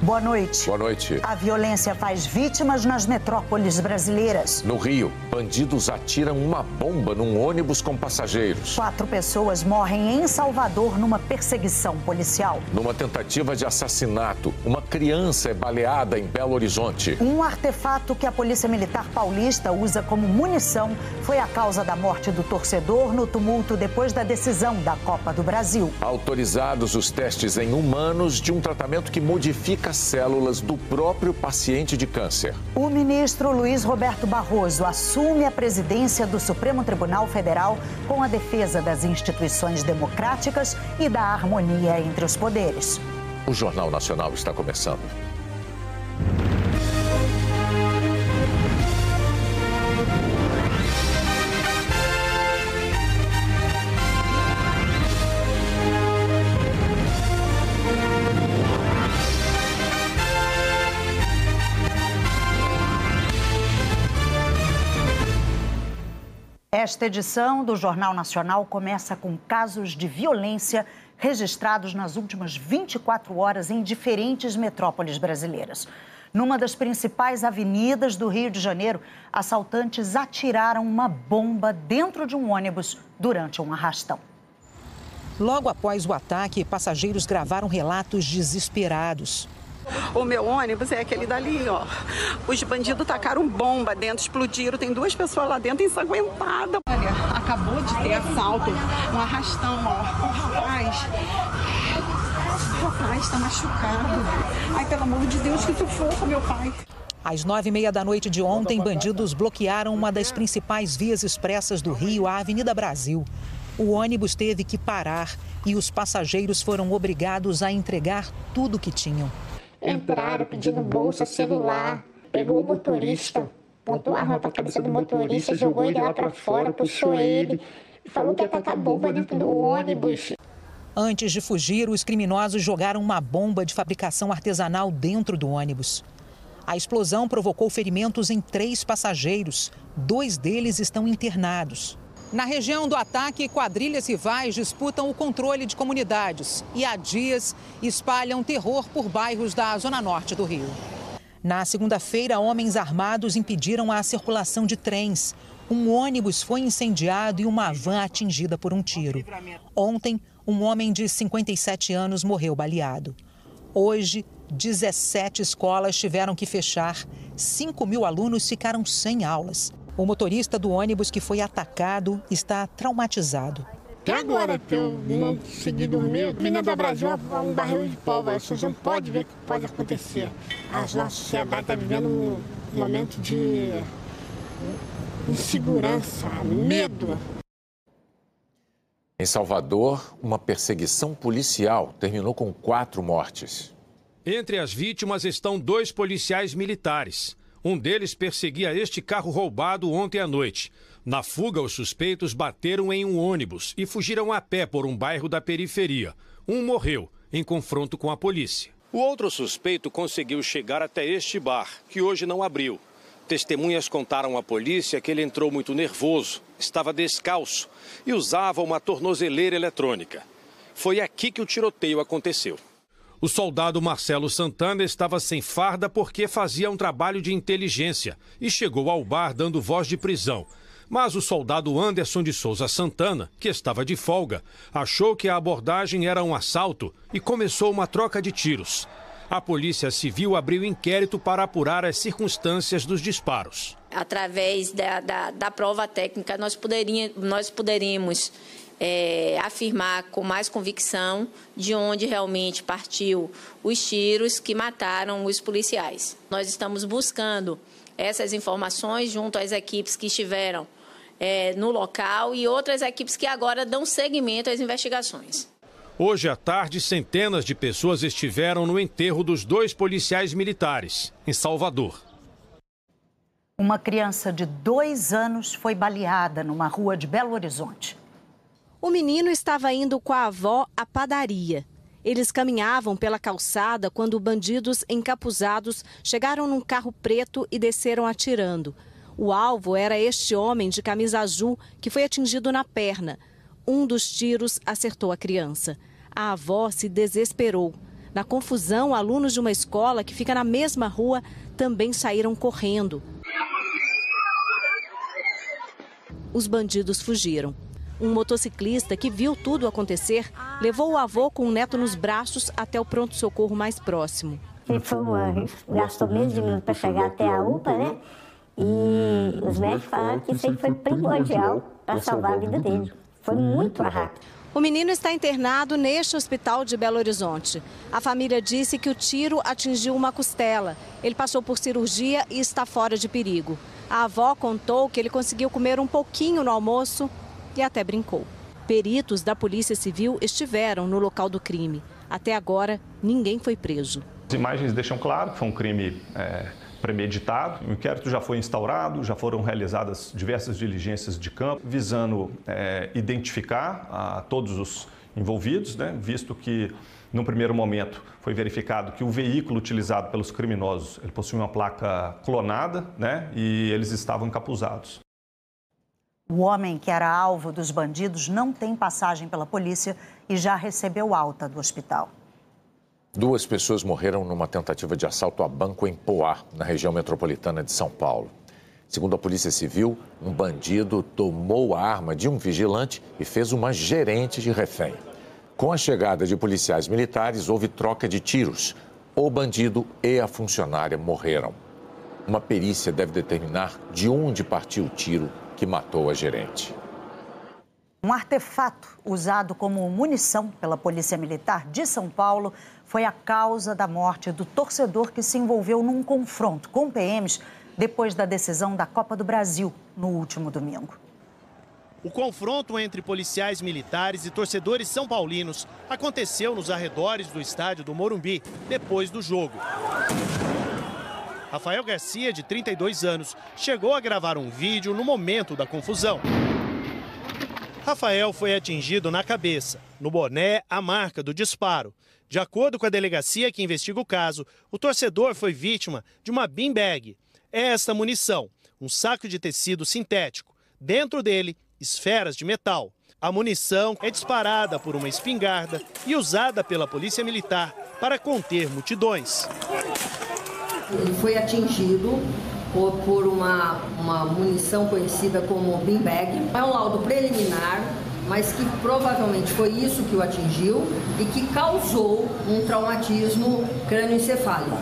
Boa noite. Boa noite. A violência faz vítimas nas metrópoles brasileiras. No Rio, bandidos atiram uma bomba num ônibus com passageiros. Quatro pessoas morrem em Salvador numa perseguição policial. Numa tentativa de assassinato, uma criança é baleada em Belo Horizonte. Um artefato que a Polícia Militar Paulista usa como munição foi a causa da morte do torcedor no tumulto depois da decisão da Copa do Brasil. Autorizados os testes em humanos de um tratamento que modifica células do próprio paciente de câncer. O ministro Luiz Roberto Barroso assume a presidência do Supremo Tribunal Federal com a defesa das instituições democráticas e da harmonia entre os poderes. O Jornal Nacional está começando. Esta edição do Jornal Nacional começa com casos de violência registrados nas últimas 24 horas em diferentes metrópoles brasileiras. Numa das principais avenidas do Rio de Janeiro, assaltantes atiraram uma bomba dentro de um ônibus durante um arrastão. Logo após o ataque, passageiros gravaram relatos desesperados. O meu ônibus é aquele dali, ó. Os bandidos tacaram bomba dentro, explodiram. Tem duas pessoas lá dentro ensanguentadas. Olha, acabou de ter assalto, um arrastão, ó. O rapaz. O rapaz está machucado. Ai, pelo amor de Deus, que sufoco, meu pai. Às nove e meia da noite de ontem, bandidos bloquearam uma das principais vias expressas do Rio, a Avenida Brasil. O ônibus teve que parar e os passageiros foram obrigados a entregar tudo que tinham. Entraram pedindo bolsa, celular, pegou o motorista, pontou a arma para a cabeça do motorista, jogou ele lá para fora, puxou ele e falou que ia tacar bomba dentro do ônibus. Antes de fugir, os criminosos jogaram uma bomba de fabricação artesanal dentro do ônibus. A explosão provocou ferimentos em três passageiros. Dois deles estão internados. Na região do ataque, quadrilhas rivais disputam o controle de comunidades e há dias espalham terror por bairros da zona norte do Rio. Na segunda-feira, homens armados impediram a circulação de trens. Um ônibus foi incendiado e uma van atingida por um tiro. Ontem, um homem de 57 anos morreu baleado. Hoje, 17 escolas tiveram que fechar. 5 mil alunos ficaram sem aulas. O motorista do ônibus que foi atacado está traumatizado. Até agora, eu não consegui dormir. Menina do Brasil é um barril de pólvora. Você não pode ver o que pode acontecer. A nossa sociedade está vivendo um momento de insegurança, medo. Em Salvador, uma perseguição policial terminou com quatro mortes. Entre as vítimas estão dois policiais militares. Um deles perseguia este carro roubado ontem à noite. Na fuga, os suspeitos bateram em um ônibus e fugiram a pé por um bairro da periferia. Um morreu em confronto com a polícia. O outro suspeito conseguiu chegar até este bar, que hoje não abriu. Testemunhas contaram à polícia que ele entrou muito nervoso, estava descalço e usava uma tornozeleira eletrônica. Foi aqui que o tiroteio aconteceu. O soldado Marcelo Santana estava sem farda porque fazia um trabalho de inteligência e chegou ao bar dando voz de prisão. Mas o soldado Anderson de Souza Santana, que estava de folga, achou que a abordagem era um assalto e começou uma troca de tiros. A Polícia Civil abriu inquérito para apurar as circunstâncias dos disparos. Através da, da, da prova técnica, nós, nós poderíamos é, afirmar com mais convicção de onde realmente partiu os tiros que mataram os policiais. Nós estamos buscando essas informações junto às equipes que estiveram é, no local e outras equipes que agora dão seguimento às investigações. Hoje à tarde, centenas de pessoas estiveram no enterro dos dois policiais militares, em Salvador. Uma criança de dois anos foi baleada numa rua de Belo Horizonte. O menino estava indo com a avó à padaria. Eles caminhavam pela calçada quando bandidos encapuzados chegaram num carro preto e desceram atirando. O alvo era este homem de camisa azul que foi atingido na perna. Um dos tiros acertou a criança. A avó se desesperou. Na confusão, alunos de uma escola que fica na mesma rua também saíram correndo. Os bandidos fugiram. Um motociclista que viu tudo acontecer levou o avô com o neto nos braços até o pronto-socorro mais próximo. Ele foi uma, gastou menos de minuto para chegar até a UPA, né? E os médicos falaram que isso aí foi primordial para salvar a vida dele. Foi muito rápido. O menino está internado neste hospital de Belo Horizonte. A família disse que o tiro atingiu uma costela. Ele passou por cirurgia e está fora de perigo. A avó contou que ele conseguiu comer um pouquinho no almoço e até brincou. Peritos da Polícia Civil estiveram no local do crime. Até agora, ninguém foi preso. As imagens deixam claro que foi um crime é, premeditado. O inquérito já foi instaurado, já foram realizadas diversas diligências de campo, visando é, identificar a todos os envolvidos, né, visto que, num primeiro momento, foi verificado que o veículo utilizado pelos criminosos ele possui uma placa clonada né, e eles estavam encapuzados. O homem que era alvo dos bandidos não tem passagem pela polícia e já recebeu alta do hospital. Duas pessoas morreram numa tentativa de assalto a banco em Poá, na região metropolitana de São Paulo. Segundo a Polícia Civil, um bandido tomou a arma de um vigilante e fez uma gerente de refém. Com a chegada de policiais militares, houve troca de tiros. O bandido e a funcionária morreram. Uma perícia deve determinar de onde partiu o tiro que matou a gerente. Um artefato usado como munição pela Polícia Militar de São Paulo foi a causa da morte do torcedor que se envolveu num confronto com PMs depois da decisão da Copa do Brasil no último domingo. O confronto entre policiais militares e torcedores são paulinos aconteceu nos arredores do estádio do Morumbi depois do jogo. Rafael Garcia, de 32 anos, chegou a gravar um vídeo no momento da confusão. Rafael foi atingido na cabeça, no boné, a marca do disparo. De acordo com a delegacia que investiga o caso, o torcedor foi vítima de uma beanbag. É esta munição, um saco de tecido sintético. Dentro dele, esferas de metal. A munição é disparada por uma espingarda e usada pela Polícia Militar para conter multidões. Foi atingido por, por uma, uma munição conhecida como beanbag. É um laudo preliminar, mas que provavelmente foi isso que o atingiu e que causou um traumatismo crânioencefálico.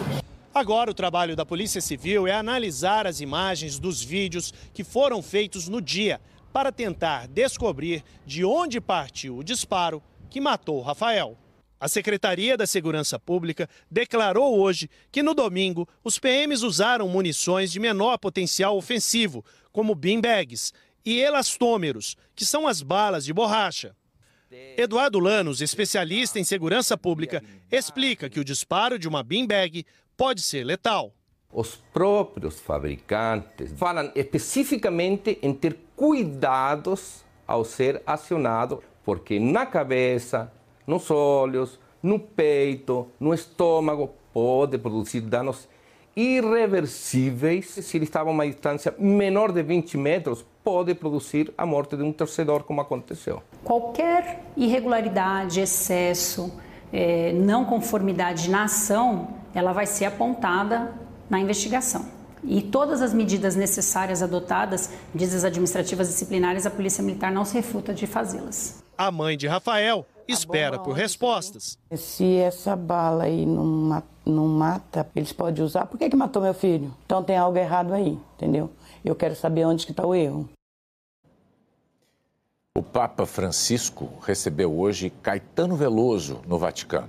Agora, o trabalho da Polícia Civil é analisar as imagens dos vídeos que foram feitos no dia para tentar descobrir de onde partiu o disparo que matou Rafael. A Secretaria da Segurança Pública declarou hoje que no domingo os PMs usaram munições de menor potencial ofensivo, como beanbags e elastômeros, que são as balas de borracha. Eduardo Lanos, especialista em segurança pública, explica que o disparo de uma beanbag pode ser letal. Os próprios fabricantes falam especificamente em ter cuidados ao ser acionado, porque na cabeça, nos olhos, no peito, no estômago, pode produzir danos irreversíveis. Se ele estava a uma distância menor de 20 metros, pode produzir a morte de um torcedor, como aconteceu. Qualquer irregularidade, excesso, é, não conformidade na ação, ela vai ser apontada na investigação. E todas as medidas necessárias adotadas, medidas administrativas disciplinares, a Polícia Militar não se refuta de fazê-las. A mãe de Rafael espera por respostas. Se essa bala aí não, não mata, eles podem usar. Por que, que matou meu filho? Então tem algo errado aí, entendeu? Eu quero saber onde que está o erro. O Papa Francisco recebeu hoje Caetano Veloso no Vaticano.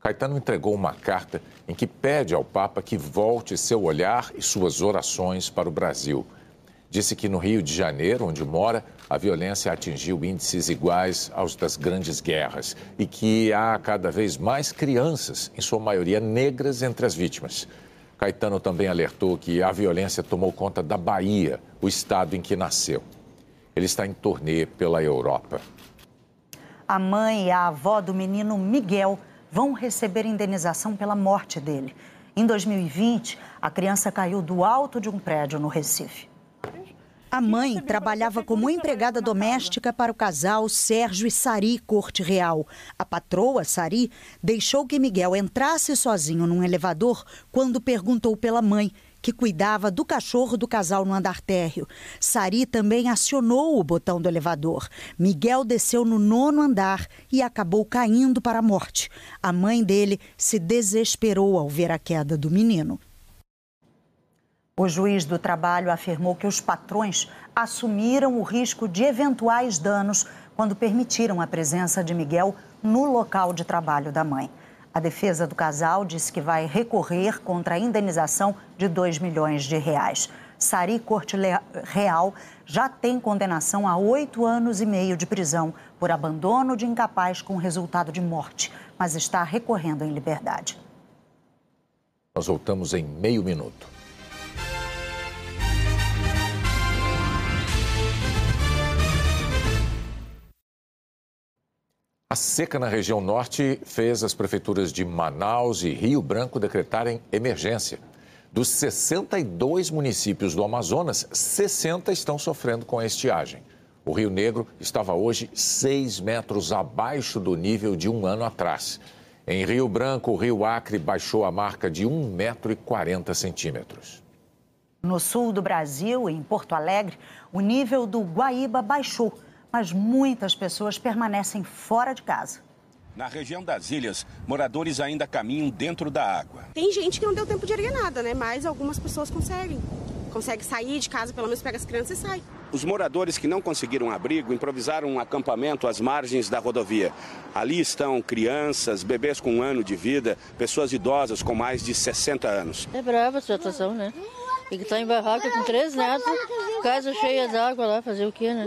Caetano entregou uma carta em que pede ao Papa que volte seu olhar e suas orações para o Brasil disse que no Rio de Janeiro, onde mora, a violência atingiu índices iguais aos das grandes guerras e que há cada vez mais crianças, em sua maioria negras, entre as vítimas. Caetano também alertou que a violência tomou conta da Bahia, o estado em que nasceu. Ele está em turnê pela Europa. A mãe e a avó do menino Miguel vão receber indenização pela morte dele. Em 2020, a criança caiu do alto de um prédio no Recife. A mãe trabalhava como empregada doméstica para o casal Sérgio e Sari Corte Real. A patroa, Sari, deixou que Miguel entrasse sozinho num elevador quando perguntou pela mãe, que cuidava do cachorro do casal no andar térreo. Sari também acionou o botão do elevador. Miguel desceu no nono andar e acabou caindo para a morte. A mãe dele se desesperou ao ver a queda do menino. O juiz do trabalho afirmou que os patrões assumiram o risco de eventuais danos quando permitiram a presença de Miguel no local de trabalho da mãe. A defesa do casal disse que vai recorrer contra a indenização de 2 milhões de reais. Sari Corte Real já tem condenação a oito anos e meio de prisão por abandono de incapaz com resultado de morte, mas está recorrendo em liberdade. Nós voltamos em meio minuto. A seca na região norte fez as prefeituras de Manaus e Rio Branco decretarem emergência. Dos 62 municípios do Amazonas, 60 estão sofrendo com a estiagem. O Rio Negro estava hoje 6 metros abaixo do nível de um ano atrás. Em Rio Branco, o Rio Acre baixou a marca de 1,40 metro e 40 centímetros. No sul do Brasil, em Porto Alegre, o nível do Guaíba baixou mas muitas pessoas permanecem fora de casa. Na região das ilhas, moradores ainda caminham dentro da água. Tem gente que não deu tempo de erguer nada, né? Mas algumas pessoas conseguem. Consegue sair de casa, pelo menos pega as crianças e sai. Os moradores que não conseguiram abrigo improvisaram um acampamento às margens da rodovia. Ali estão crianças, bebês com um ano de vida, pessoas idosas com mais de 60 anos. É brava a situação, né? E que está em barraca com três netos, casa cheia d'água lá, fazer o quê, né?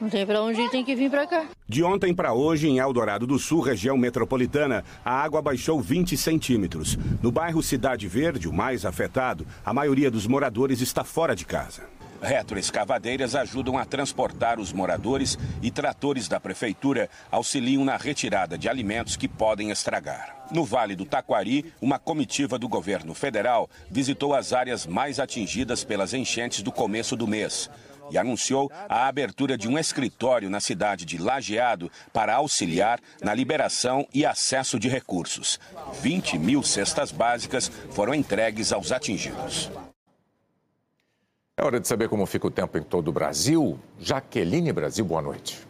Não tem para onde ir, tem que vir para cá. De ontem para hoje, em Eldorado do Sul, região metropolitana, a água baixou 20 centímetros. No bairro Cidade Verde, o mais afetado, a maioria dos moradores está fora de casa. Retroescavadeiras ajudam a transportar os moradores e tratores da prefeitura auxiliam na retirada de alimentos que podem estragar. No Vale do Taquari, uma comitiva do governo federal visitou as áreas mais atingidas pelas enchentes do começo do mês e anunciou a abertura de um escritório na cidade de Lajeado para auxiliar na liberação e acesso de recursos. 20 mil cestas básicas foram entregues aos atingidos. É hora de saber como fica o tempo em todo o Brasil. Jaqueline Brasil, boa noite.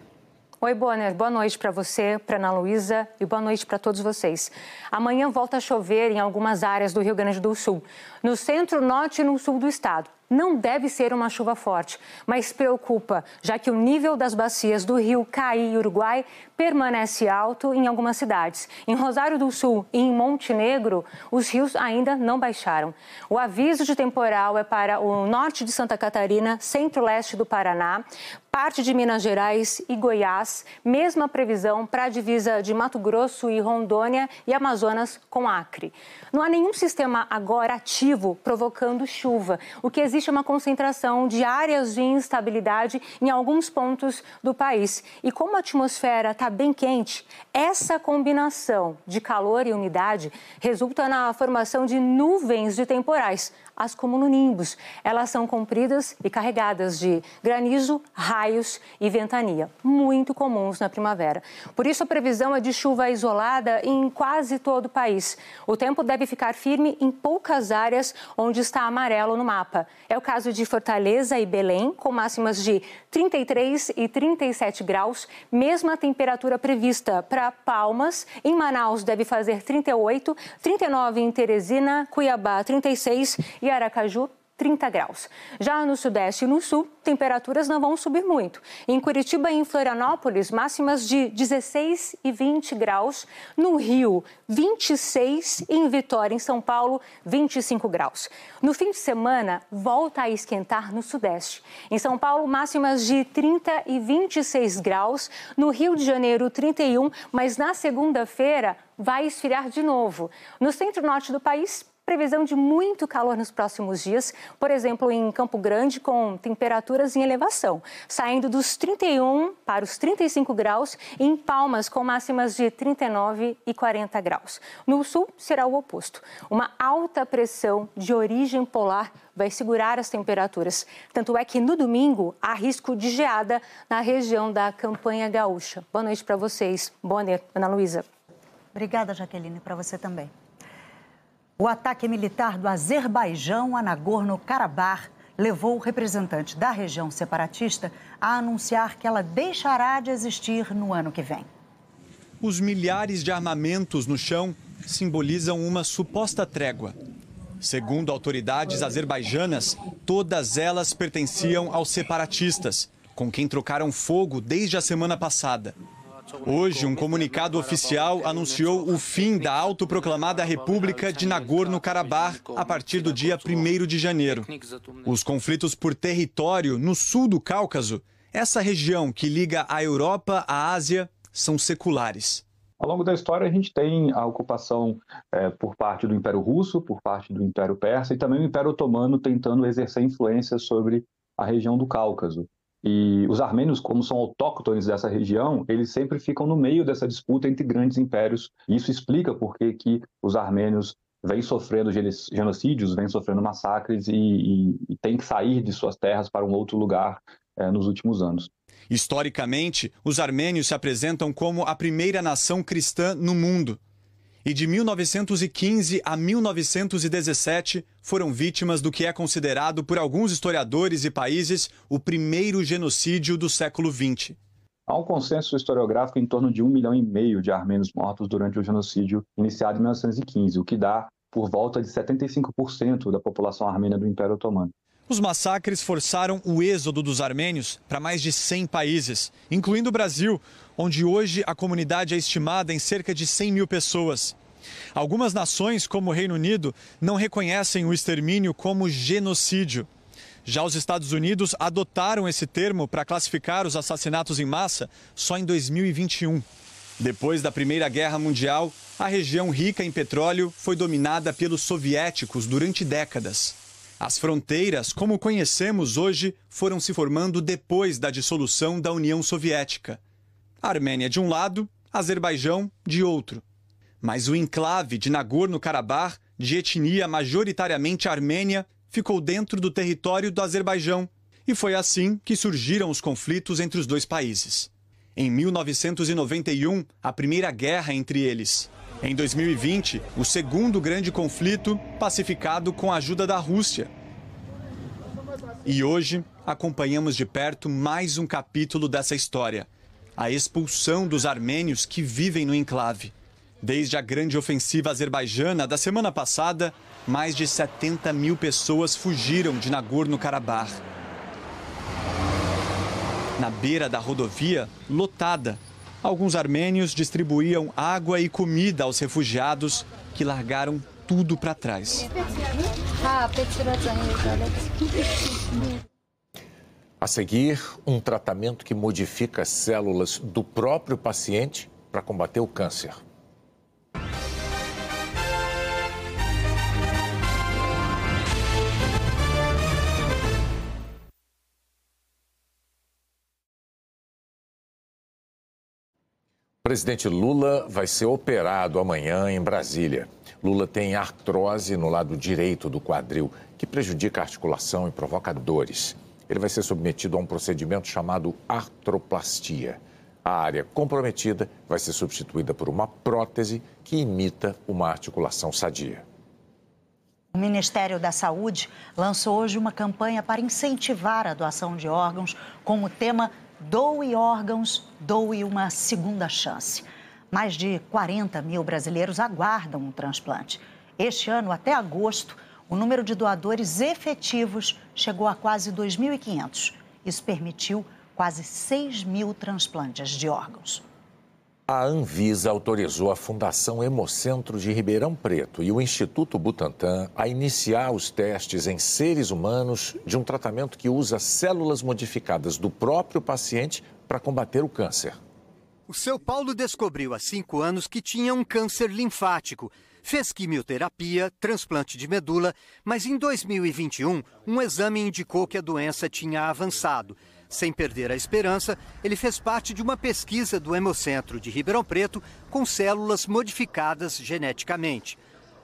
Oi, Bonner. Boa noite para você, para Ana Luísa e boa noite para todos vocês. Amanhã volta a chover em algumas áreas do Rio Grande do Sul, no centro, norte e no sul do estado não deve ser uma chuva forte, mas preocupa, já que o nível das bacias do rio Caí e Uruguai permanece alto em algumas cidades. Em Rosário do Sul e em Montenegro, os rios ainda não baixaram. O aviso de temporal é para o norte de Santa Catarina, centro-leste do Paraná, parte de Minas Gerais e Goiás, mesma previsão para a divisa de Mato Grosso e Rondônia e Amazonas com Acre. Não há nenhum sistema agora ativo provocando chuva. O que existe é uma concentração de áreas de instabilidade em alguns pontos do país. E como a atmosfera está bem quente, essa combinação de calor e umidade resulta na formação de nuvens de temporais as cumulonimbus. Elas são compridas e carregadas de granizo, raios e ventania, muito comuns na primavera. Por isso, a previsão é de chuva isolada em quase todo o país. O tempo deve ficar firme em poucas áreas onde está amarelo no mapa. É o caso de Fortaleza e Belém, com máximas de 33 e 37 graus, mesma temperatura prevista para Palmas. Em Manaus deve fazer 38, 39 em Teresina, Cuiabá 36 Aracaju 30 graus. Já no Sudeste e no Sul, temperaturas não vão subir muito. Em Curitiba e em Florianópolis, máximas de 16 e 20 graus. No Rio, 26. E em Vitória, em São Paulo, 25 graus. No fim de semana, volta a esquentar no Sudeste. Em São Paulo, máximas de 30 e 26 graus. No Rio de Janeiro, 31. Mas na segunda-feira, vai esfriar de novo. No centro-norte do país, previsão de muito calor nos próximos dias, por exemplo, em Campo Grande, com temperaturas em elevação, saindo dos 31 para os 35 graus, e em Palmas, com máximas de 39 e 40 graus. No sul, será o oposto. Uma alta pressão de origem polar vai segurar as temperaturas. Tanto é que no domingo há risco de geada na região da Campanha Gaúcha. Boa noite para vocês. Boa noite, Ana Luísa. Obrigada, Jaqueline, para você também. O ataque militar do Azerbaijão a Nagorno-Karabakh levou o representante da região separatista a anunciar que ela deixará de existir no ano que vem. Os milhares de armamentos no chão simbolizam uma suposta trégua. Segundo autoridades azerbaijanas, todas elas pertenciam aos separatistas, com quem trocaram fogo desde a semana passada. Hoje, um comunicado oficial anunciou o fim da autoproclamada República de Nagorno-Karabakh a partir do dia 1 de janeiro. Os conflitos por território no sul do Cáucaso, essa região que liga a Europa à Ásia, são seculares. Ao longo da história, a gente tem a ocupação é, por parte do Império Russo, por parte do Império Persa e também o Império Otomano tentando exercer influência sobre a região do Cáucaso. E os armênios, como são autóctones dessa região, eles sempre ficam no meio dessa disputa entre grandes impérios. Isso explica por que, os armênios vêm sofrendo genocídios, vêm sofrendo massacres e, e, e têm que sair de suas terras para um outro lugar é, nos últimos anos. Historicamente, os armênios se apresentam como a primeira nação cristã no mundo e de 1915 a 1917 foram vítimas do que é considerado por alguns historiadores e países o primeiro genocídio do século XX. Há um consenso historiográfico em torno de um milhão e meio de armênios mortos durante o genocídio iniciado em 1915, o que dá por volta de 75% da população armênia do Império Otomano. Os massacres forçaram o êxodo dos armênios para mais de 100 países, incluindo o Brasil, onde hoje a comunidade é estimada em cerca de 100 mil pessoas. Algumas nações, como o Reino Unido, não reconhecem o extermínio como genocídio. Já os Estados Unidos adotaram esse termo para classificar os assassinatos em massa só em 2021. Depois da Primeira Guerra Mundial, a região rica em petróleo foi dominada pelos soviéticos durante décadas. As fronteiras, como conhecemos hoje, foram se formando depois da dissolução da União Soviética. Armênia de um lado, Azerbaijão de outro. Mas o enclave de Nagorno-Karabakh, de etnia majoritariamente armênia, ficou dentro do território do Azerbaijão. E foi assim que surgiram os conflitos entre os dois países. Em 1991, a primeira guerra entre eles. Em 2020, o segundo grande conflito, pacificado com a ajuda da Rússia. E hoje, acompanhamos de perto mais um capítulo dessa história a expulsão dos armênios que vivem no enclave. Desde a grande ofensiva azerbaijana da semana passada, mais de 70 mil pessoas fugiram de Nagorno-Karabakh. Na beira da rodovia, lotada, alguns armênios distribuíam água e comida aos refugiados que largaram tudo para trás. A seguir, um tratamento que modifica as células do próprio paciente para combater o câncer. Presidente Lula vai ser operado amanhã em Brasília. Lula tem artrose no lado direito do quadril, que prejudica a articulação e provoca dores ele vai ser submetido a um procedimento chamado artroplastia. A área comprometida vai ser substituída por uma prótese que imita uma articulação sadia. O Ministério da Saúde lançou hoje uma campanha para incentivar a doação de órgãos com o tema Doe órgãos, doe uma segunda chance. Mais de 40 mil brasileiros aguardam um transplante. Este ano, até agosto, o número de doadores efetivos chegou a quase 2.500. Isso permitiu quase 6 mil transplantes de órgãos. A Anvisa autorizou a Fundação Hemocentro de Ribeirão Preto e o Instituto Butantan a iniciar os testes em seres humanos de um tratamento que usa células modificadas do próprio paciente para combater o câncer. O seu Paulo descobriu há cinco anos que tinha um câncer linfático Fez quimioterapia, transplante de medula, mas em 2021, um exame indicou que a doença tinha avançado. Sem perder a esperança, ele fez parte de uma pesquisa do Hemocentro de Ribeirão Preto com células modificadas geneticamente.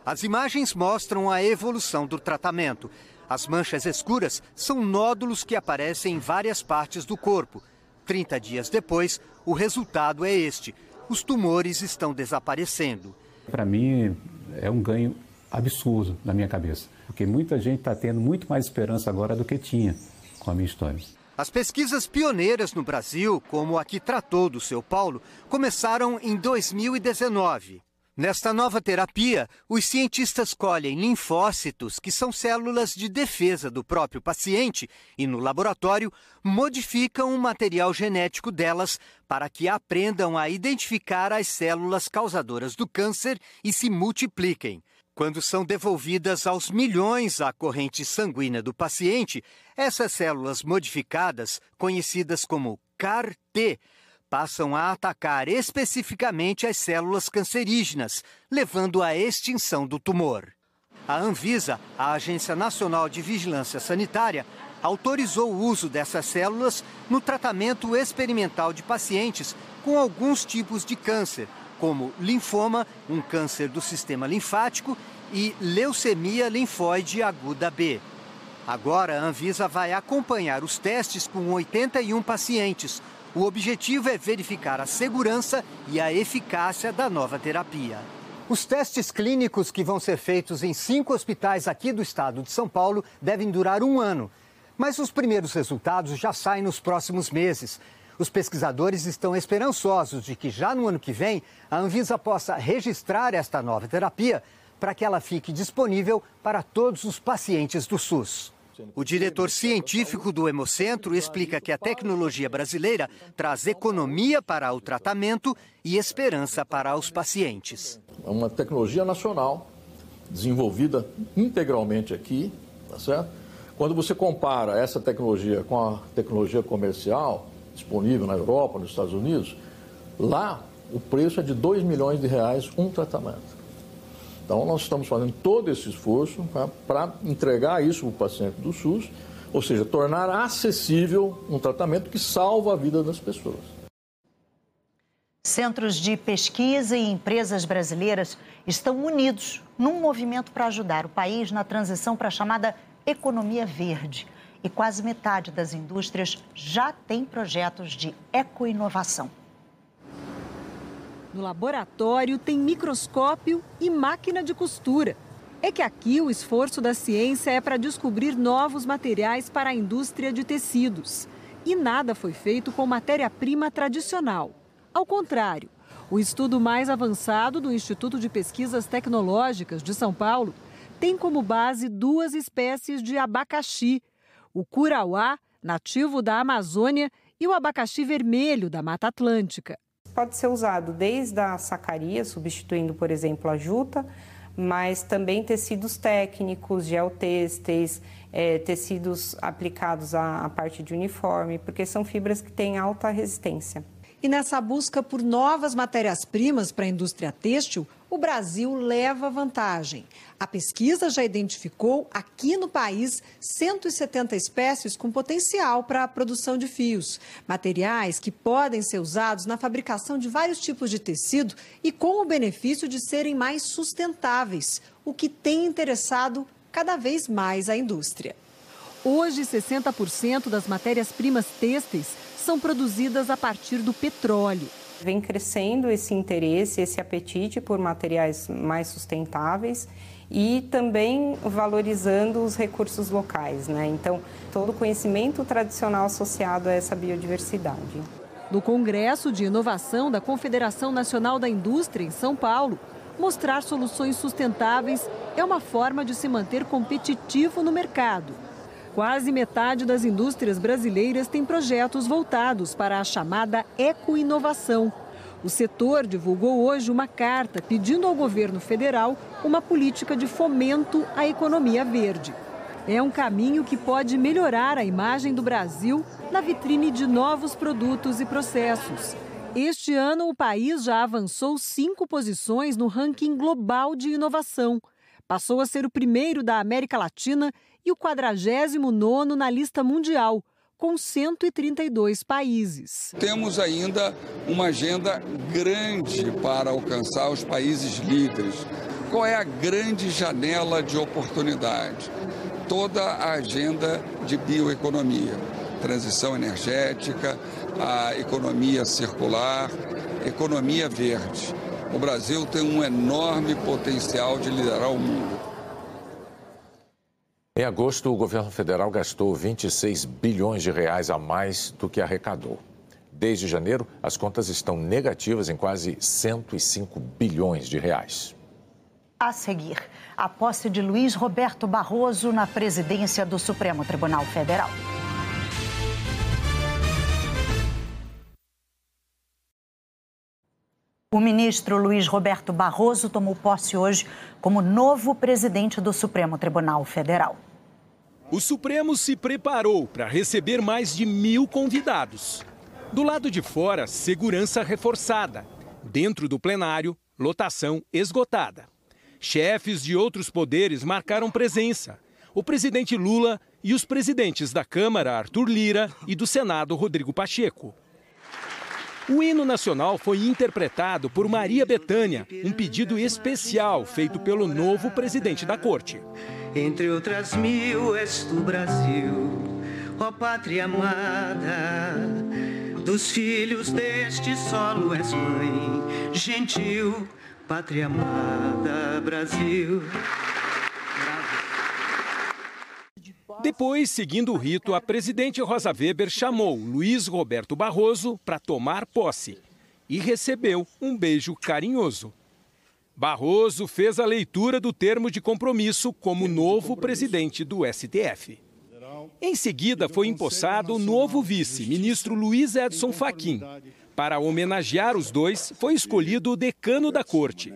As imagens mostram a evolução do tratamento. As manchas escuras são nódulos que aparecem em várias partes do corpo. 30 dias depois, o resultado é este: os tumores estão desaparecendo. Para mim, é um ganho absurdo na minha cabeça, porque muita gente está tendo muito mais esperança agora do que tinha com a minha história. As pesquisas pioneiras no Brasil, como a que tratou do seu Paulo, começaram em 2019. Nesta nova terapia, os cientistas colhem linfócitos, que são células de defesa do próprio paciente, e no laboratório modificam o material genético delas para que aprendam a identificar as células causadoras do câncer e se multipliquem. Quando são devolvidas aos milhões à corrente sanguínea do paciente, essas células modificadas, conhecidas como CAR-T, passam a atacar especificamente as células cancerígenas, levando à extinção do tumor. A Anvisa, a Agência Nacional de Vigilância Sanitária, autorizou o uso dessas células no tratamento experimental de pacientes com alguns tipos de câncer, como linfoma, um câncer do sistema linfático, e leucemia linfóide aguda B. Agora, a Anvisa vai acompanhar os testes com 81 pacientes, o objetivo é verificar a segurança e a eficácia da nova terapia. Os testes clínicos que vão ser feitos em cinco hospitais aqui do estado de São Paulo devem durar um ano. Mas os primeiros resultados já saem nos próximos meses. Os pesquisadores estão esperançosos de que já no ano que vem a Anvisa possa registrar esta nova terapia para que ela fique disponível para todos os pacientes do SUS. O diretor científico do Hemocentro explica que a tecnologia brasileira traz economia para o tratamento e esperança para os pacientes. É uma tecnologia nacional, desenvolvida integralmente aqui, tá certo? Quando você compara essa tecnologia com a tecnologia comercial disponível na Europa, nos Estados Unidos, lá o preço é de 2 milhões de reais um tratamento. Então, nós estamos fazendo todo esse esforço tá, para entregar isso para o paciente do SUS, ou seja, tornar acessível um tratamento que salva a vida das pessoas. Centros de pesquisa e empresas brasileiras estão unidos num movimento para ajudar o país na transição para a chamada economia verde. E quase metade das indústrias já tem projetos de ecoinovação. No laboratório tem microscópio e máquina de costura. É que aqui o esforço da ciência é para descobrir novos materiais para a indústria de tecidos. E nada foi feito com matéria-prima tradicional. Ao contrário, o estudo mais avançado do Instituto de Pesquisas Tecnológicas de São Paulo tem como base duas espécies de abacaxi: o curauá, nativo da Amazônia, e o abacaxi vermelho da Mata Atlântica pode ser usado desde a sacaria, substituindo, por exemplo, a juta, mas também tecidos técnicos, geotêxteis, é, tecidos aplicados à, à parte de uniforme, porque são fibras que têm alta resistência. E nessa busca por novas matérias-primas para a indústria têxtil, o Brasil leva vantagem. A pesquisa já identificou aqui no país 170 espécies com potencial para a produção de fios, materiais que podem ser usados na fabricação de vários tipos de tecido e com o benefício de serem mais sustentáveis, o que tem interessado cada vez mais a indústria. Hoje, 60% das matérias-primas têxteis são produzidas a partir do petróleo. Vem crescendo esse interesse, esse apetite por materiais mais sustentáveis e também valorizando os recursos locais, né? Então, todo o conhecimento tradicional associado a essa biodiversidade. No Congresso de Inovação da Confederação Nacional da Indústria em São Paulo, mostrar soluções sustentáveis é uma forma de se manter competitivo no mercado. Quase metade das indústrias brasileiras tem projetos voltados para a chamada ecoinovação. O setor divulgou hoje uma carta pedindo ao governo federal uma política de fomento à economia verde. É um caminho que pode melhorar a imagem do Brasil na vitrine de novos produtos e processos. Este ano, o país já avançou cinco posições no ranking global de inovação. Passou a ser o primeiro da América Latina e o 49 na lista mundial, com 132 países. Temos ainda uma agenda grande para alcançar os países líderes. Qual é a grande janela de oportunidade? Toda a agenda de bioeconomia, transição energética, a economia circular, economia verde. O Brasil tem um enorme potencial de liderar o mundo. Em agosto, o governo federal gastou 26 bilhões de reais a mais do que arrecadou. Desde janeiro, as contas estão negativas em quase 105 bilhões de reais. A seguir, a posse de Luiz Roberto Barroso na presidência do Supremo Tribunal Federal. O ministro Luiz Roberto Barroso tomou posse hoje como novo presidente do Supremo Tribunal Federal. O Supremo se preparou para receber mais de mil convidados. Do lado de fora, segurança reforçada. Dentro do plenário, lotação esgotada. Chefes de outros poderes marcaram presença. O presidente Lula e os presidentes da Câmara, Arthur Lira, e do Senado, Rodrigo Pacheco. O hino nacional foi interpretado por Maria Bethânia, um pedido especial feito pelo novo presidente da corte. Entre outras mil, és tu, Brasil, ó pátria amada. Dos filhos deste solo és mãe, gentil, pátria amada, Brasil. Depois, seguindo o rito, a presidente Rosa Weber chamou Luiz Roberto Barroso para tomar posse e recebeu um beijo carinhoso. Barroso fez a leitura do termo de compromisso como novo presidente do STF. Em seguida, foi empossado o novo vice, ministro Luiz Edson Fachin, para homenagear os dois, foi escolhido o decano da corte.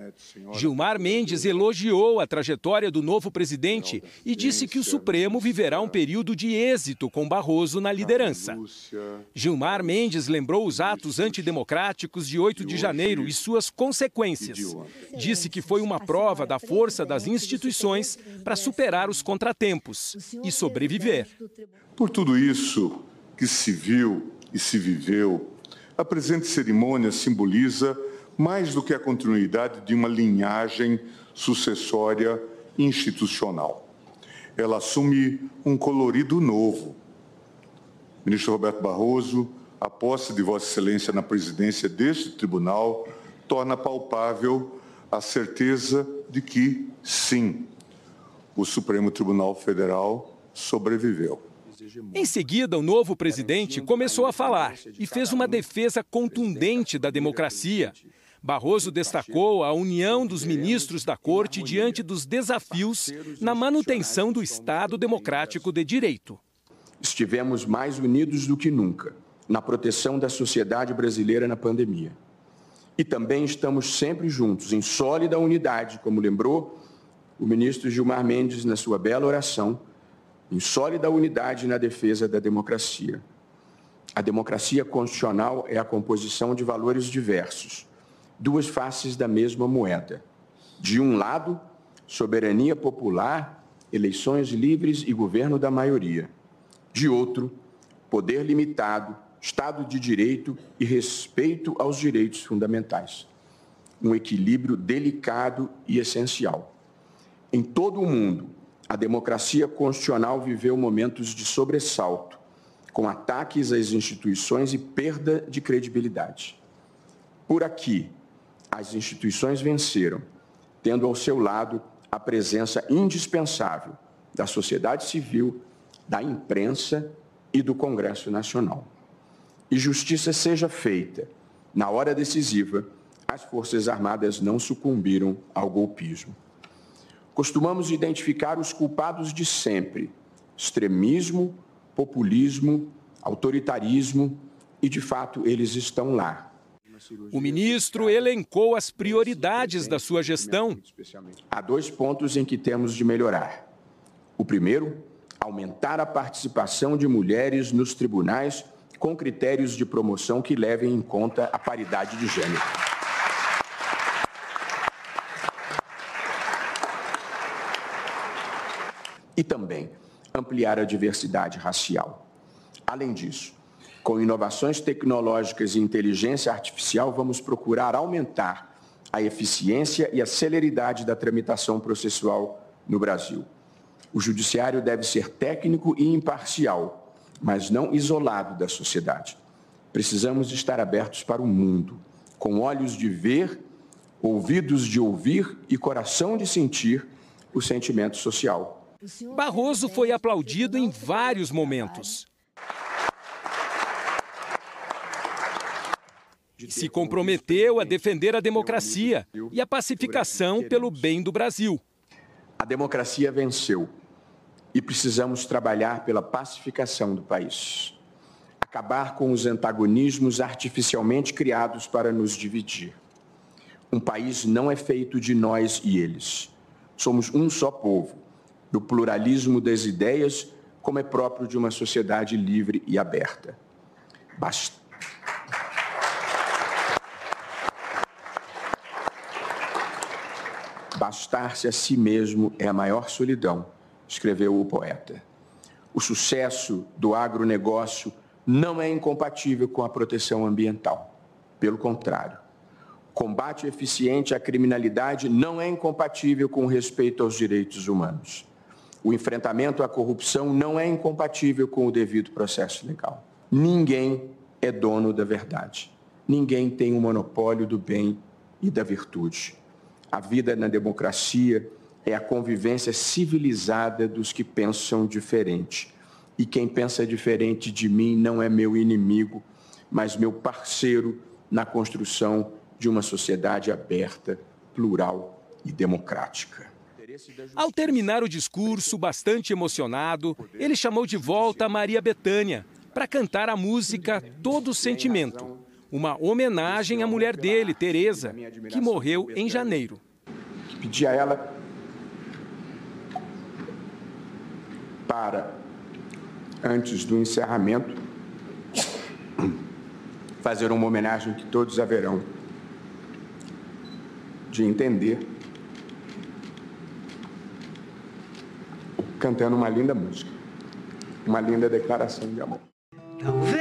Gilmar Mendes elogiou a trajetória do novo presidente e disse que o Supremo viverá um período de êxito com Barroso na liderança. Gilmar Mendes lembrou os atos antidemocráticos de 8 de janeiro e suas consequências. Disse que foi uma prova da força das instituições para superar os contratempos e sobreviver. Por tudo isso que se viu e se viveu a presente cerimônia simboliza mais do que a continuidade de uma linhagem sucessória institucional. Ela assume um colorido novo. Ministro Roberto Barroso, a posse de Vossa Excelência na presidência deste tribunal torna palpável a certeza de que, sim, o Supremo Tribunal Federal sobreviveu. Em seguida, o novo presidente começou a falar e fez uma defesa contundente da democracia. Barroso destacou a união dos ministros da corte diante dos desafios na manutenção do Estado democrático de direito. Estivemos mais unidos do que nunca na proteção da sociedade brasileira na pandemia. E também estamos sempre juntos, em sólida unidade, como lembrou o ministro Gilmar Mendes na sua bela oração em sólida unidade na defesa da democracia. A democracia constitucional é a composição de valores diversos, duas faces da mesma moeda. De um lado, soberania popular, eleições livres e governo da maioria. De outro, poder limitado, Estado de Direito e respeito aos direitos fundamentais. Um equilíbrio delicado e essencial. Em todo o mundo, a democracia constitucional viveu momentos de sobressalto, com ataques às instituições e perda de credibilidade. Por aqui, as instituições venceram, tendo ao seu lado a presença indispensável da sociedade civil, da imprensa e do Congresso Nacional. E justiça seja feita. Na hora decisiva, as Forças Armadas não sucumbiram ao golpismo. Costumamos identificar os culpados de sempre: extremismo, populismo, autoritarismo, e de fato eles estão lá. O ministro elencou as prioridades da sua gestão. Há dois pontos em que temos de melhorar. O primeiro, aumentar a participação de mulheres nos tribunais com critérios de promoção que levem em conta a paridade de gênero. E também ampliar a diversidade racial. Além disso, com inovações tecnológicas e inteligência artificial, vamos procurar aumentar a eficiência e a celeridade da tramitação processual no Brasil. O judiciário deve ser técnico e imparcial, mas não isolado da sociedade. Precisamos estar abertos para o mundo, com olhos de ver, ouvidos de ouvir e coração de sentir o sentimento social. Barroso foi aplaudido em vários momentos. Se comprometeu a defender a democracia e a pacificação pelo bem do Brasil. A democracia venceu e precisamos trabalhar pela pacificação do país. Acabar com os antagonismos artificialmente criados para nos dividir. Um país não é feito de nós e eles. Somos um só povo, do pluralismo das ideias, como é próprio de uma sociedade livre e aberta. Basta Bastar-se a si mesmo é a maior solidão, escreveu o poeta. O sucesso do agronegócio não é incompatível com a proteção ambiental. Pelo contrário, combate eficiente à criminalidade não é incompatível com o respeito aos direitos humanos. O enfrentamento à corrupção não é incompatível com o devido processo legal. Ninguém é dono da verdade. Ninguém tem o um monopólio do bem e da virtude. A vida na democracia é a convivência civilizada dos que pensam diferente. E quem pensa diferente de mim não é meu inimigo, mas meu parceiro na construção de uma sociedade aberta, plural e democrática. Ao terminar o discurso, bastante emocionado, ele chamou de volta Maria Bethânia para cantar a música Todo Sentimento, uma homenagem à mulher dele, Teresa, que morreu em janeiro. Pedi a ela para, antes do encerramento, fazer uma homenagem que todos haverão de entender, cantando uma linda música, uma linda declaração de amor. Talvez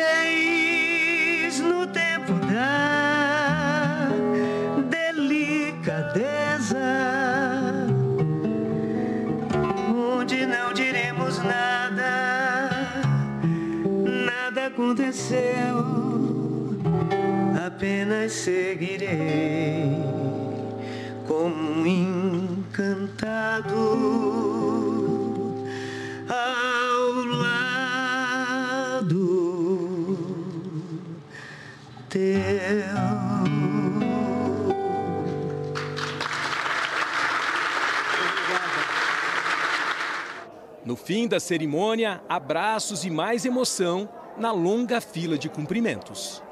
no tempo da delicadeza, onde não diremos nada, nada aconteceu, apenas seguirei como um encantado fim da cerimônia, abraços e mais emoção na longa fila de cumprimentos.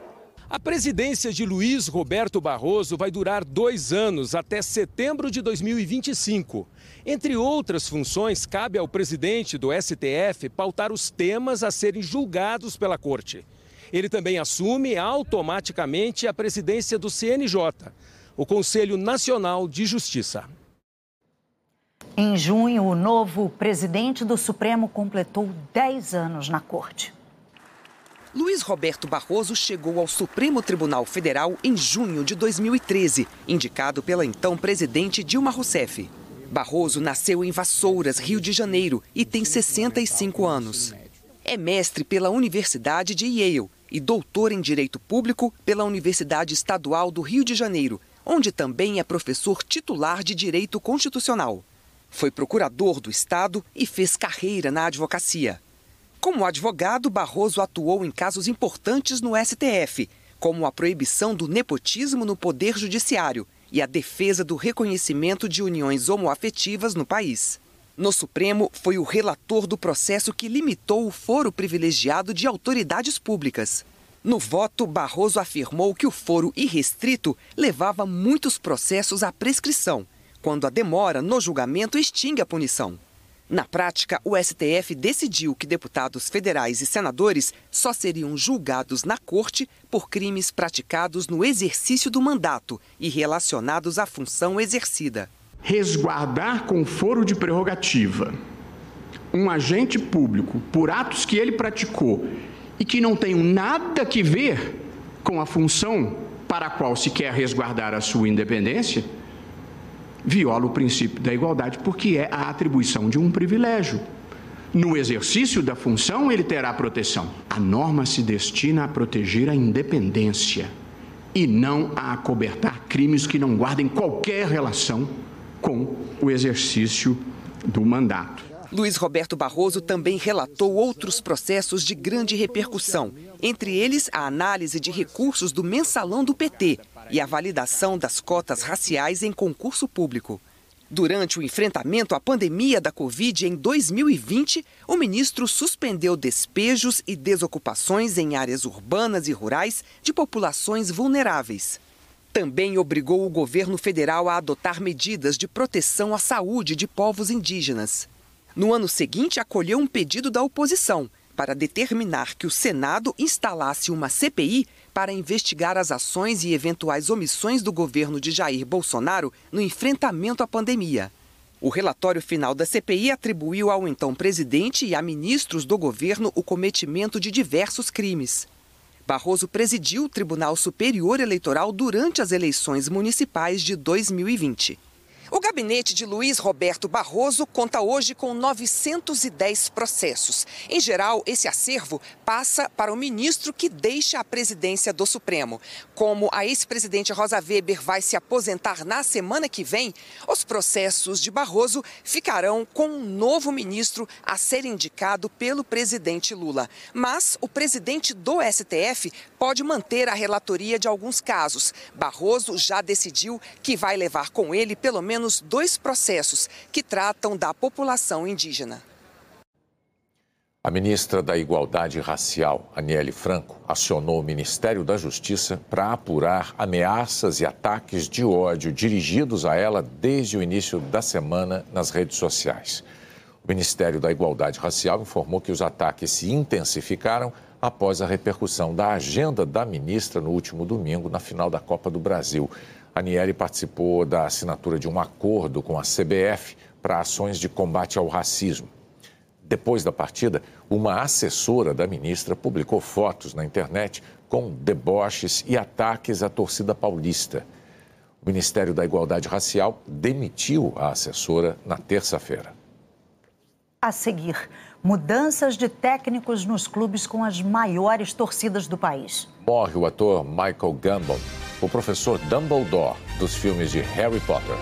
A presidência de Luiz Roberto Barroso vai durar dois anos, até setembro de 2025. Entre outras funções, cabe ao presidente do STF pautar os temas a serem julgados pela Corte. Ele também assume automaticamente a presidência do CNJ, o Conselho Nacional de Justiça. Em junho, o novo presidente do Supremo completou 10 anos na corte. Luiz Roberto Barroso chegou ao Supremo Tribunal Federal em junho de 2013, indicado pela então presidente Dilma Rousseff. Barroso nasceu em Vassouras, Rio de Janeiro, e tem 65 anos. É mestre pela Universidade de Yale e doutor em Direito Público pela Universidade Estadual do Rio de Janeiro, onde também é professor titular de Direito Constitucional. Foi procurador do Estado e fez carreira na advocacia. Como advogado, Barroso atuou em casos importantes no STF, como a proibição do nepotismo no Poder Judiciário e a defesa do reconhecimento de uniões homoafetivas no país. No Supremo, foi o relator do processo que limitou o foro privilegiado de autoridades públicas. No voto, Barroso afirmou que o foro irrestrito levava muitos processos à prescrição quando a demora no julgamento extingue a punição. Na prática, o STF decidiu que deputados federais e senadores só seriam julgados na corte por crimes praticados no exercício do mandato e relacionados à função exercida. Resguardar com foro de prerrogativa um agente público por atos que ele praticou e que não tenham nada que ver com a função para a qual se quer resguardar a sua independência viola o princípio da igualdade, porque é a atribuição de um privilégio. No exercício da função, ele terá proteção. A norma se destina a proteger a independência e não a acobertar crimes que não guardem qualquer relação com o exercício do mandato. Luiz Roberto Barroso também relatou outros processos de grande repercussão, entre eles a análise de recursos do mensalão do PT, e a validação das cotas raciais em concurso público. Durante o enfrentamento à pandemia da Covid em 2020, o ministro suspendeu despejos e desocupações em áreas urbanas e rurais de populações vulneráveis. Também obrigou o governo federal a adotar medidas de proteção à saúde de povos indígenas. No ano seguinte, acolheu um pedido da oposição para determinar que o Senado instalasse uma CPI para investigar as ações e eventuais omissões do governo de Jair Bolsonaro no enfrentamento à pandemia. O relatório final da CPI atribuiu ao então presidente e a ministros do governo o cometimento de diversos crimes. Barroso presidiu o Tribunal Superior Eleitoral durante as eleições municipais de 2020. O gabinete de Luiz Roberto Barroso conta hoje com 910 processos. Em geral, esse acervo passa para o ministro que deixa a presidência do Supremo. Como a ex-presidente Rosa Weber vai se aposentar na semana que vem, os processos de Barroso ficarão com um novo ministro a ser indicado pelo presidente Lula. Mas o presidente do STF pode manter a relatoria de alguns casos. Barroso já decidiu que vai levar com ele pelo menos dois processos que tratam da população indígena. A ministra da Igualdade Racial, Aniele Franco, acionou o Ministério da Justiça para apurar ameaças e ataques de ódio dirigidos a ela desde o início da semana nas redes sociais. O Ministério da Igualdade Racial informou que os ataques se intensificaram após a repercussão da agenda da ministra no último domingo, na final da Copa do Brasil. Aniele participou da assinatura de um acordo com a CBF para ações de combate ao racismo. Depois da partida, uma assessora da ministra publicou fotos na internet com deboches e ataques à torcida paulista. O Ministério da Igualdade Racial demitiu a assessora na terça-feira. A seguir, mudanças de técnicos nos clubes com as maiores torcidas do país. Morre o ator Michael Gambon o professor Dumbledore dos filmes de Harry Potter.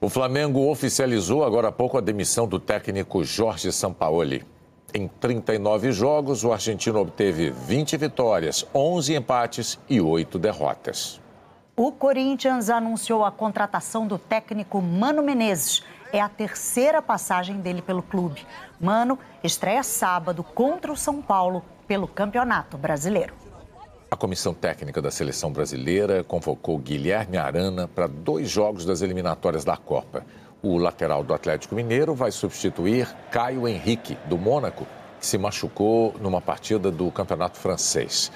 O Flamengo oficializou agora há pouco a demissão do técnico Jorge Sampaoli. Em 39 jogos, o argentino obteve 20 vitórias, 11 empates e 8 derrotas. O Corinthians anunciou a contratação do técnico Mano Menezes. É a terceira passagem dele pelo clube. Mano estreia sábado contra o São Paulo pelo Campeonato Brasileiro. A comissão técnica da seleção brasileira convocou Guilherme Arana para dois jogos das eliminatórias da Copa. O lateral do Atlético Mineiro vai substituir Caio Henrique, do Mônaco, que se machucou numa partida do Campeonato Francês.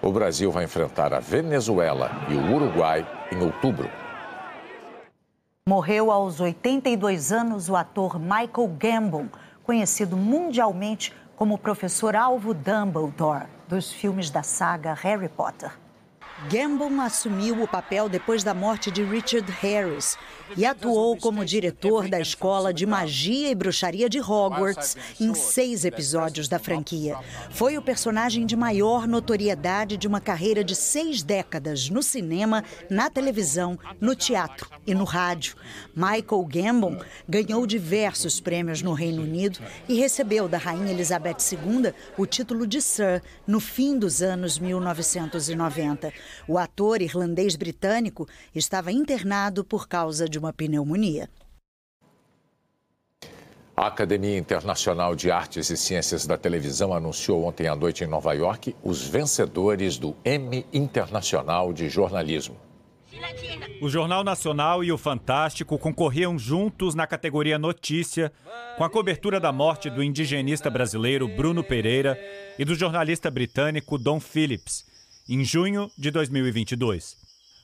O Brasil vai enfrentar a Venezuela e o Uruguai em outubro. Morreu aos 82 anos o ator Michael Gambon conhecido mundialmente como o professor Alvo Dumbledore, dos filmes da saga Harry Potter. Gambon assumiu o papel depois da morte de Richard Harris e atuou como diretor da Escola de Magia e Bruxaria de Hogwarts em seis episódios da franquia. Foi o personagem de maior notoriedade de uma carreira de seis décadas no cinema, na televisão, no teatro e no rádio. Michael Gambon ganhou diversos prêmios no Reino Unido e recebeu da Rainha Elizabeth II o título de Sir no fim dos anos 1990. O ator irlandês-britânico estava internado por causa de uma pneumonia. A Academia Internacional de Artes e Ciências da Televisão anunciou ontem à noite em Nova York os vencedores do Emmy Internacional de Jornalismo. O Jornal Nacional e o Fantástico concorriam juntos na categoria Notícia, com a cobertura da morte do indigenista brasileiro Bruno Pereira e do jornalista britânico Don Phillips, em junho de 2022.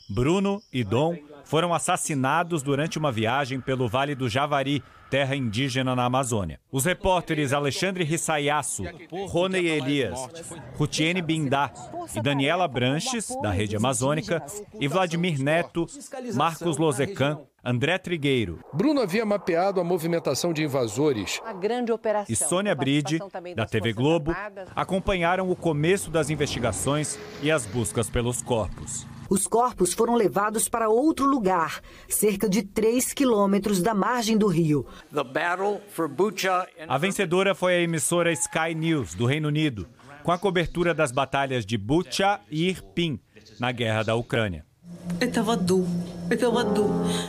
Bruno e Dom foram assassinados durante uma viagem pelo Vale do Javari, terra indígena na Amazônia. Os repórteres Alexandre Rissayasso, Rony Elias, Rutiene Bindá e Daniela Branches, da Rede Amazônica, e Vladimir Neto, Marcos Lozecan, André Trigueiro. Bruno havia mapeado a movimentação de invasores. A grande operação. E Sônia Bride, da TV Globo, acompanharam o começo das investigações e as buscas pelos corpos. Os corpos foram levados para outro lugar, cerca de 3 quilômetros da margem do rio. A vencedora foi a emissora Sky News, do Reino Unido, com a cobertura das batalhas de Bucha e Irpin, na guerra da Ucrânia.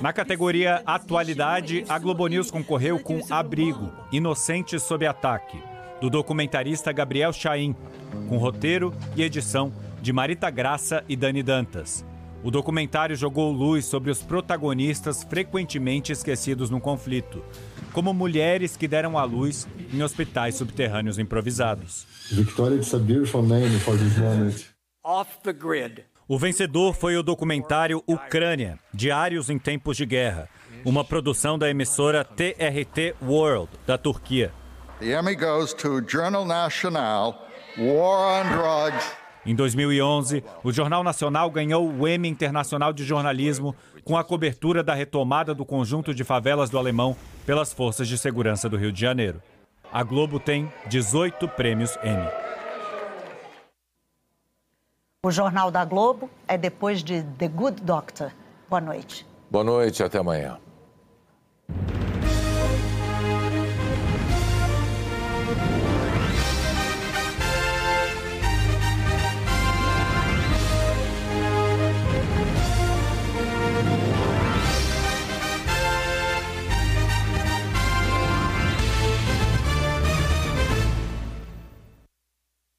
Na categoria Atualidade, a Globo News concorreu com Abrigo, Inocentes sob Ataque, do documentarista Gabriel Chaim, com roteiro e edição de Marita Graça e Dani Dantas. O documentário jogou luz sobre os protagonistas frequentemente esquecidos no conflito, como mulheres que deram à luz em hospitais subterrâneos improvisados. Victoria, it's a beautiful name for this moment. Off the grid. O vencedor foi o documentário Ucrânia, Diários em Tempos de Guerra, uma produção da emissora TRT World, da Turquia. The Emmy goes to Journal National, War on Drugs. Em 2011, o Jornal Nacional ganhou o Emmy Internacional de Jornalismo com a cobertura da retomada do conjunto de favelas do Alemão pelas Forças de Segurança do Rio de Janeiro. A Globo tem 18 prêmios Emmy. O Jornal da Globo é depois de The Good Doctor. Boa noite. Boa noite, até amanhã.